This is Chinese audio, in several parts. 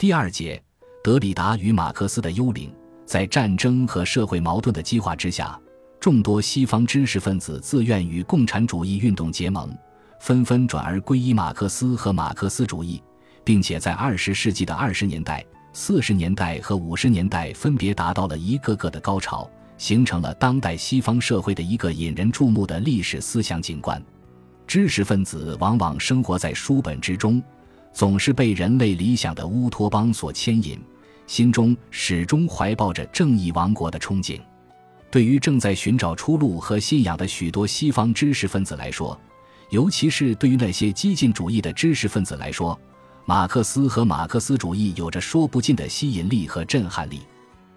第二节，德里达与马克思的幽灵。在战争和社会矛盾的激化之下，众多西方知识分子自愿与共产主义运动结盟，纷纷转而皈依马克思和马克思主义，并且在二十世纪的二十年代、四十年代和五十年代分别达到了一个个的高潮，形成了当代西方社会的一个引人注目的历史思想景观。知识分子往往生活在书本之中，总是被人类理想的乌托邦所牵引。心中始终怀抱着正义王国的憧憬。对于正在寻找出路和信仰的许多西方知识分子来说，尤其是对于那些激进主义的知识分子来说，马克思和马克思主义有着说不尽的吸引力和震撼力。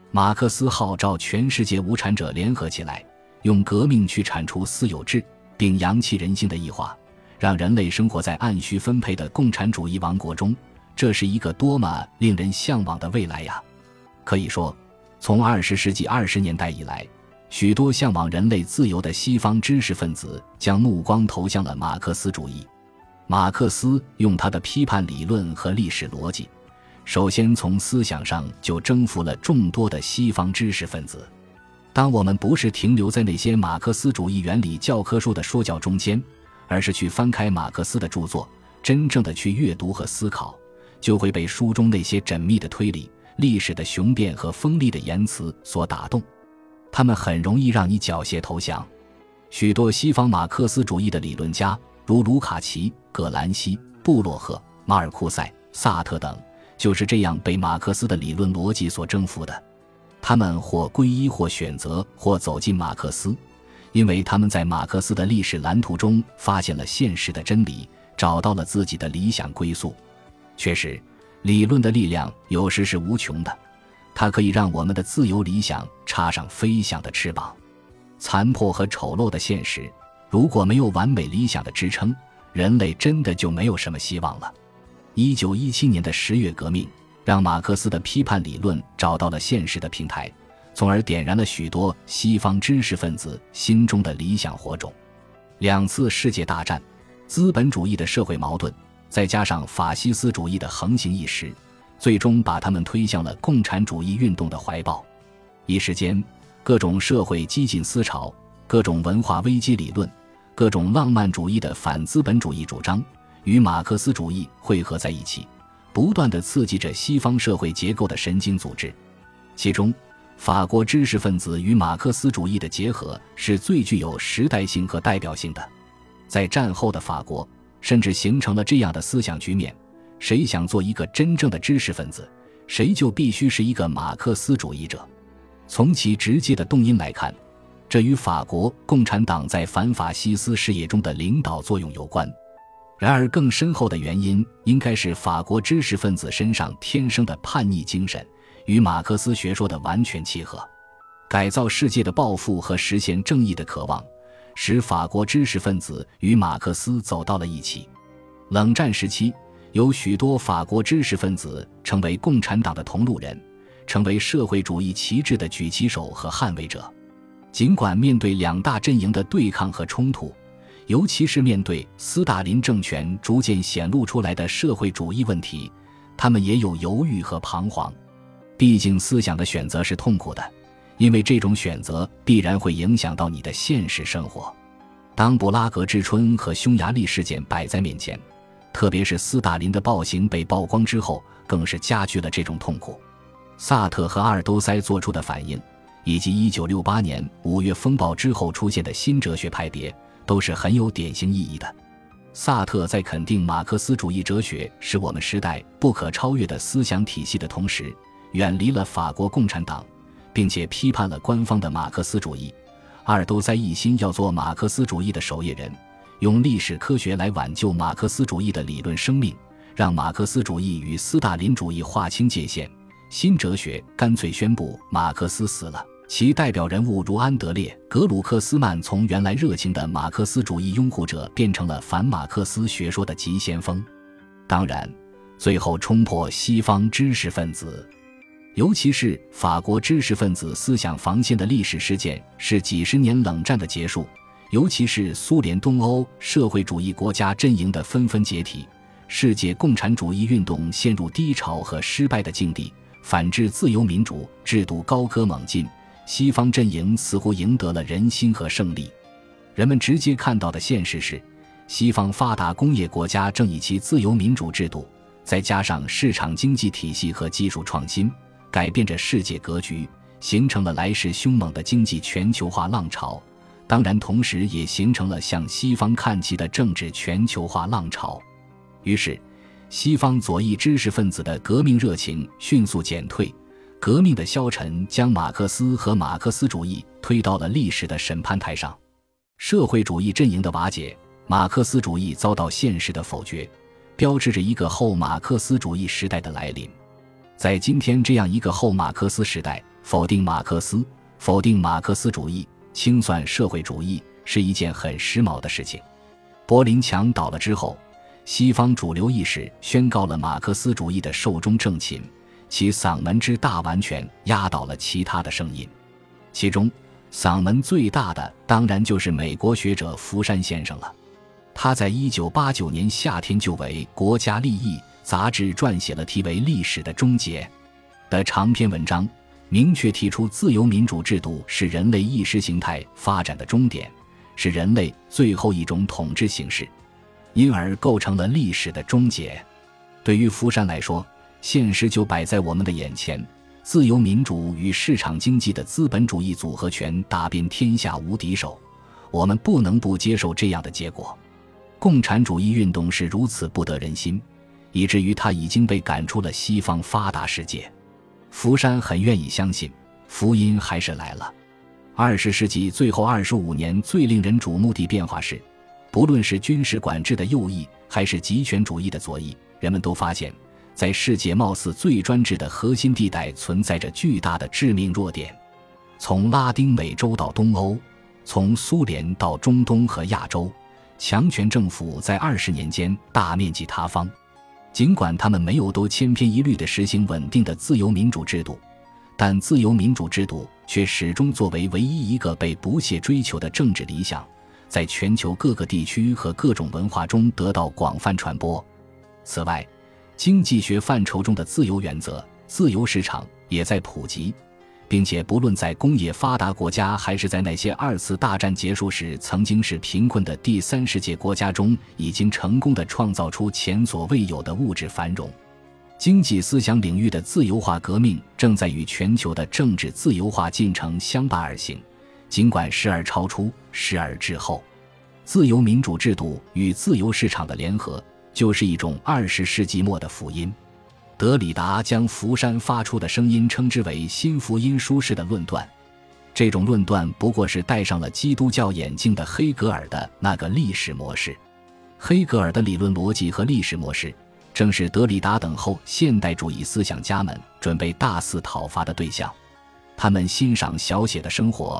马克思号召全世界无产者联合起来，用革命去铲除私有制，并扬弃人性的异化，让人类生活在按需分配的共产主义王国中。这是一个多么令人向往的未来呀！可以说，从二十世纪二十年代以来，许多向往人类自由的西方知识分子将目光投向了马克思主义。马克思用他的批判理论和历史逻辑，首先从思想上就征服了众多的西方知识分子。当我们不是停留在那些马克思主义原理教科书的说教中间，而是去翻开马克思的著作，真正的去阅读和思考。就会被书中那些缜密的推理、历史的雄辩和锋利的言辞所打动，他们很容易让你缴械投降。许多西方马克思主义的理论家，如卢卡奇、葛兰西、布洛赫、马尔库塞、萨特等，就是这样被马克思的理论逻辑所征服的。他们或皈依，或选择，或走进马克思，因为他们在马克思的历史蓝图中发现了现实的真理，找到了自己的理想归宿。确实，理论的力量有时是无穷的，它可以让我们的自由理想插上飞翔的翅膀。残破和丑陋的现实，如果没有完美理想的支撑，人类真的就没有什么希望了。一九一七年的十月革命，让马克思的批判理论找到了现实的平台，从而点燃了许多西方知识分子心中的理想火种。两次世界大战，资本主义的社会矛盾。再加上法西斯主义的横行一时，最终把他们推向了共产主义运动的怀抱。一时间，各种社会激进思潮、各种文化危机理论、各种浪漫主义的反资本主义主张与马克思主义汇合在一起，不断的刺激着西方社会结构的神经组织。其中，法国知识分子与马克思主义的结合是最具有时代性和代表性的。在战后的法国。甚至形成了这样的思想局面：谁想做一个真正的知识分子，谁就必须是一个马克思主义者。从其直接的动因来看，这与法国共产党在反法西斯事业中的领导作用有关。然而，更深厚的原因应该是法国知识分子身上天生的叛逆精神与马克思学说的完全契合，改造世界的抱负和实现正义的渴望。使法国知识分子与马克思走到了一起。冷战时期，有许多法国知识分子成为共产党的同路人，成为社会主义旗帜的举旗手和捍卫者。尽管面对两大阵营的对抗和冲突，尤其是面对斯大林政权逐渐显露出来的社会主义问题，他们也有犹豫和彷徨。毕竟，思想的选择是痛苦的。因为这种选择必然会影响到你的现实生活。当布拉格之春和匈牙利事件摆在面前，特别是斯大林的暴行被曝光之后，更是加剧了这种痛苦。萨特和阿尔都塞做出的反应，以及1968年五月风暴之后出现的新哲学派别，都是很有典型意义的。萨特在肯定马克思主义哲学是我们时代不可超越的思想体系的同时，远离了法国共产党。并且批判了官方的马克思主义，阿尔都塞一心要做马克思主义的守夜人，用历史科学来挽救马克思主义的理论生命，让马克思主义与斯大林主义划清界限。新哲学干脆宣布马克思死了，其代表人物如安德烈·格鲁克斯曼从原来热情的马克思主义拥护者变成了反马克思学说的急先锋。当然，最后冲破西方知识分子。尤其是法国知识分子思想防线的历史事件是几十年冷战的结束，尤其是苏联东欧社会主义国家阵营的纷纷解体，世界共产主义运动陷入低潮和失败的境地，反制，自由民主制度高歌猛进，西方阵营似乎赢得了人心和胜利。人们直接看到的现实是，西方发达工业国家正以其自由民主制度，再加上市场经济体系和技术创新，改变着世界格局，形成了来势凶猛的经济全球化浪潮。当然，同时也形成了向西方看齐的政治全球化浪潮。于是，西方左翼知识分子的革命热情迅速减退，革命的消沉将马克思和马克思主义推到了历史的审判台上。社会主义阵营的瓦解，马克思主义遭到现实的否决，标志着一个后马克思主义时代的来临。在今天这样一个后马克思时代，否定马克思、否定马克思主义、清算社会主义是一件很时髦的事情。柏林墙倒了之后，西方主流意识宣告了马克思主义的寿终正寝，其嗓门之大完全压倒了其他的声音，其中。嗓门最大的当然就是美国学者福山先生了。他在一九八九年夏天就为《国家利益》杂志撰写了题为《历史的终结》的长篇文章，明确提出自由民主制度是人类意识形态发展的终点，是人类最后一种统治形式，因而构成了历史的终结。对于福山来说，现实就摆在我们的眼前。自由民主与市场经济的资本主义组合拳打遍天下无敌手，我们不能不接受这样的结果。共产主义运动是如此不得人心，以至于他已经被赶出了西方发达世界。福山很愿意相信，福音还是来了。二十世纪最后二十五年最令人瞩目的变化是，不论是军事管制的右翼，还是极权主义的左翼，人们都发现。在世界貌似最专制的核心地带，存在着巨大的致命弱点。从拉丁美洲到东欧，从苏联到中东和亚洲，强权政府在二十年间大面积塌方。尽管他们没有都千篇一律地实行稳定的自由民主制度，但自由民主制度却始终作为唯一一个被不懈追求的政治理想，在全球各个地区和各种文化中得到广泛传播。此外，经济学范畴中的自由原则、自由市场也在普及，并且不论在工业发达国家，还是在那些二次大战结束时曾经是贫困的第三世界国家中，已经成功的创造出前所未有的物质繁荣。经济思想领域的自由化革命正在与全球的政治自由化进程相伴而行，尽管时而超出，时而滞后。自由民主制度与自由市场的联合。就是一种二十世纪末的福音。德里达将福山发出的声音称之为“新福音书式的论断”。这种论断不过是戴上了基督教眼镜的黑格尔的那个历史模式。黑格尔的理论逻辑和历史模式，正是德里达等后现代主义思想家们准备大肆讨伐的对象。他们欣赏小写的生活。